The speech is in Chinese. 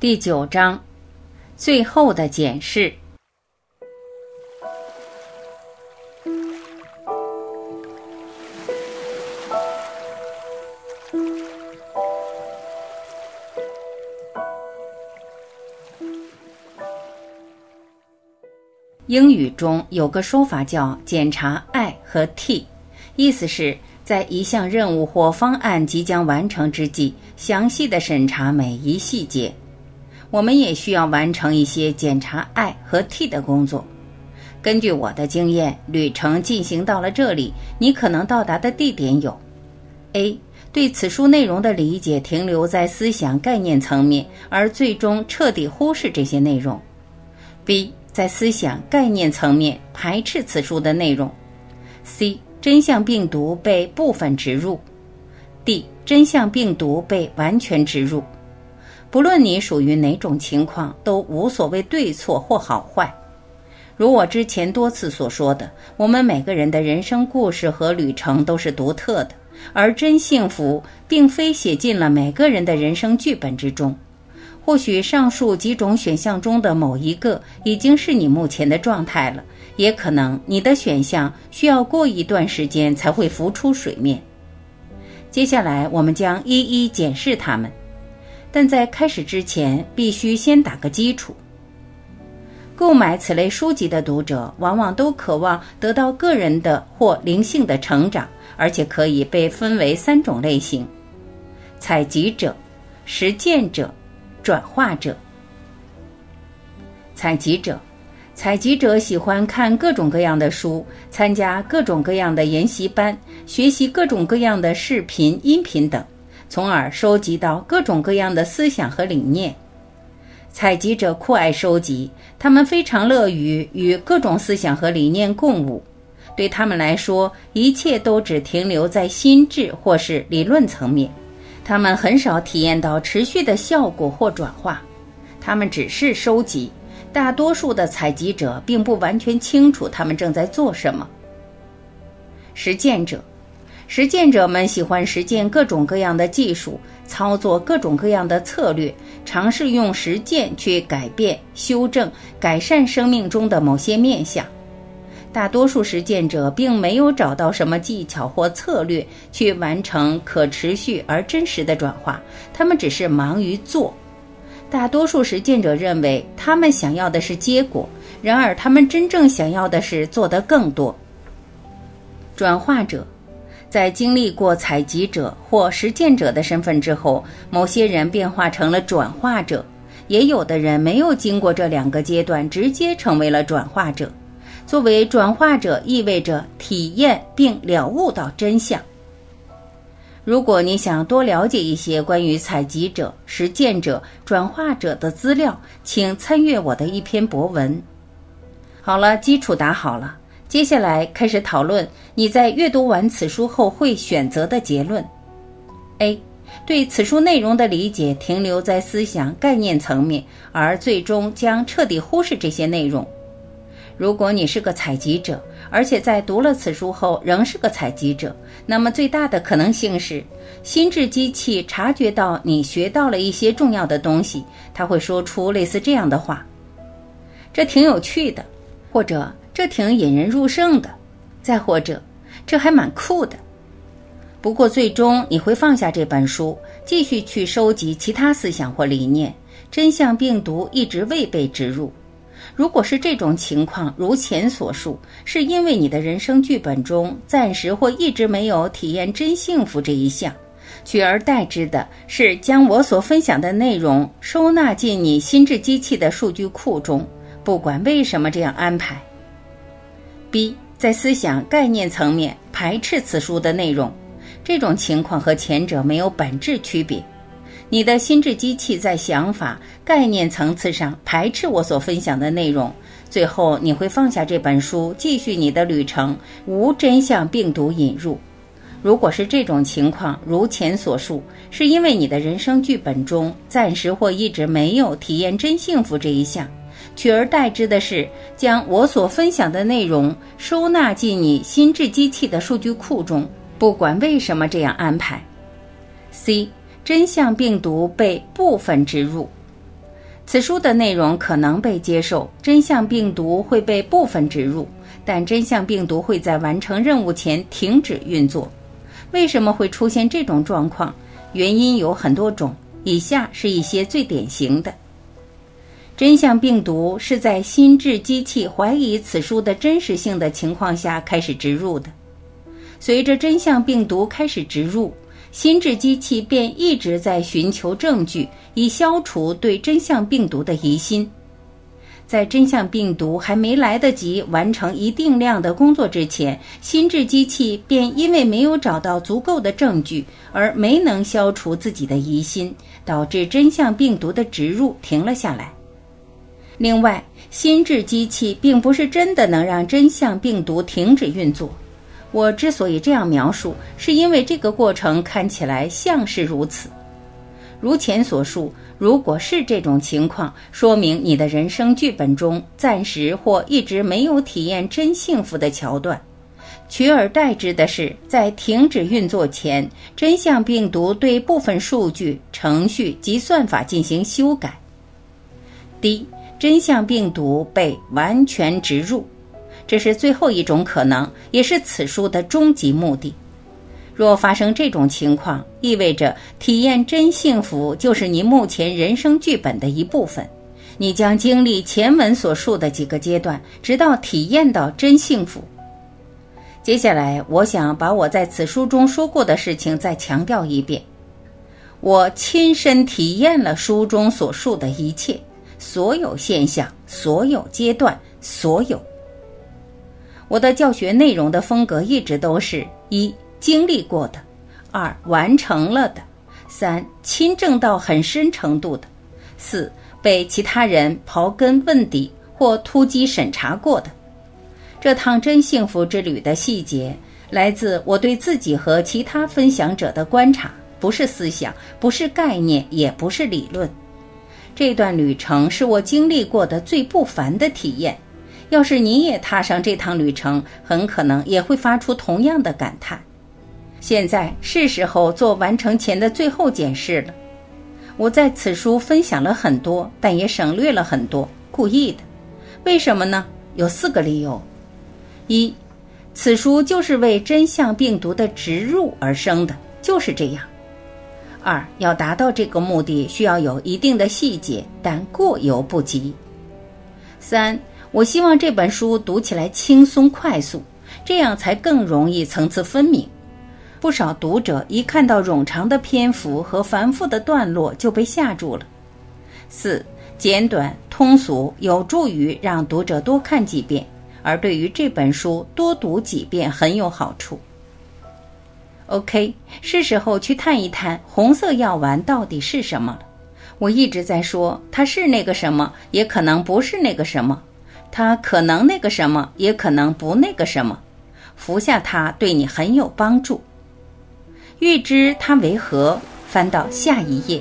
第九章，最后的检视。英语中有个说法叫“检查 I 和 T”，意思是，在一项任务或方案即将完成之际，详细的审查每一细节。我们也需要完成一些检查 I 和 T 的工作。根据我的经验，旅程进行到了这里，你可能到达的地点有：A. 对此书内容的理解停留在思想概念层面，而最终彻底忽视这些内容；B. 在思想概念层面排斥此书的内容；C. 真相病毒被部分植入；D. 真相病毒被完全植入。不论你属于哪种情况，都无所谓对错或好坏。如我之前多次所说的，我们每个人的人生故事和旅程都是独特的，而真幸福并非写进了每个人的人生剧本之中。或许上述几种选项中的某一个已经是你目前的状态了，也可能你的选项需要过一段时间才会浮出水面。接下来，我们将一一检视它们，但在开始之前，必须先打个基础。购买此类书籍的读者往往都渴望得到个人的或灵性的成长，而且可以被分为三种类型：采集者、实践者。转化者、采集者，采集者喜欢看各种各样的书，参加各种各样的研习班，学习各种各样的视频、音频等，从而收集到各种各样的思想和理念。采集者酷爱收集，他们非常乐于与各种思想和理念共舞。对他们来说，一切都只停留在心智或是理论层面。他们很少体验到持续的效果或转化，他们只是收集。大多数的采集者并不完全清楚他们正在做什么。实践者，实践者们喜欢实践各种各样的技术，操作各种各样的策略，尝试用实践去改变、修正、改善生命中的某些面相。大多数实践者并没有找到什么技巧或策略去完成可持续而真实的转化，他们只是忙于做。大多数实践者认为他们想要的是结果，然而他们真正想要的是做得更多。转化者，在经历过采集者或实践者的身份之后，某些人变化成了转化者，也有的人没有经过这两个阶段，直接成为了转化者。作为转化者，意味着体验并了悟到真相。如果你想多了解一些关于采集者、实践者、转化者的资料，请参阅我的一篇博文。好了，基础打好了，接下来开始讨论你在阅读完此书后会选择的结论。A. 对此书内容的理解停留在思想概念层面，而最终将彻底忽视这些内容。如果你是个采集者，而且在读了此书后仍是个采集者，那么最大的可能性是，心智机器察觉到你学到了一些重要的东西，它会说出类似这样的话：“这挺有趣的，或者这挺引人入胜的，再或者这还蛮酷的。”不过最终你会放下这本书，继续去收集其他思想或理念。真相病毒一直未被植入。如果是这种情况，如前所述，是因为你的人生剧本中暂时或一直没有体验真幸福这一项，取而代之的是将我所分享的内容收纳进你心智机器的数据库中，不管为什么这样安排。B 在思想概念层面排斥此书的内容，这种情况和前者没有本质区别。你的心智机器在想法概念层次上排斥我所分享的内容，最后你会放下这本书，继续你的旅程，无真相病毒引入。如果是这种情况，如前所述，是因为你的人生剧本中暂时或一直没有体验真幸福这一项，取而代之的是将我所分享的内容收纳进你心智机器的数据库中，不管为什么这样安排。C。真相病毒被部分植入，此书的内容可能被接受，真相病毒会被部分植入，但真相病毒会在完成任务前停止运作。为什么会出现这种状况？原因有很多种，以下是一些最典型的。真相病毒是在心智机器怀疑此书的真实性的情况下开始植入的。随着真相病毒开始植入，心智机器便一直在寻求证据，以消除对真相病毒的疑心。在真相病毒还没来得及完成一定量的工作之前，心智机器便因为没有找到足够的证据而没能消除自己的疑心，导致真相病毒的植入停了下来。另外，心智机器并不是真的能让真相病毒停止运作。我之所以这样描述，是因为这个过程看起来像是如此。如前所述，如果是这种情况，说明你的人生剧本中暂时或一直没有体验真幸福的桥段，取而代之的是，在停止运作前，真相病毒对部分数据、程序及算法进行修改。D，真相病毒被完全植入。这是最后一种可能，也是此书的终极目的。若发生这种情况，意味着体验真幸福就是你目前人生剧本的一部分。你将经历前文所述的几个阶段，直到体验到真幸福。接下来，我想把我在此书中说过的事情再强调一遍。我亲身体验了书中所述的一切，所有现象，所有阶段，所有。我的教学内容的风格一直都是：一、经历过的；二、完成了的；三、亲证到很深程度的；四、被其他人刨根问底或突击审查过的。这趟真幸福之旅的细节来自我对自己和其他分享者的观察，不是思想，不是概念，也不是理论。这段旅程是我经历过的最不凡的体验。要是你也踏上这趟旅程，很可能也会发出同样的感叹。现在是时候做完成前的最后检视了。我在此书分享了很多，但也省略了很多，故意的。为什么呢？有四个理由：一，此书就是为真相病毒的植入而生的，就是这样；二，要达到这个目的，需要有一定的细节，但过犹不及；三。我希望这本书读起来轻松快速，这样才更容易层次分明。不少读者一看到冗长的篇幅和繁复的段落就被吓住了。四、简短通俗，有助于让读者多看几遍，而对于这本书多读几遍很有好处。OK，是时候去探一探红色药丸到底是什么了。我一直在说它是那个什么，也可能不是那个什么。它可能那个什么，也可能不那个什么，服下它对你很有帮助。欲知它为何，翻到下一页。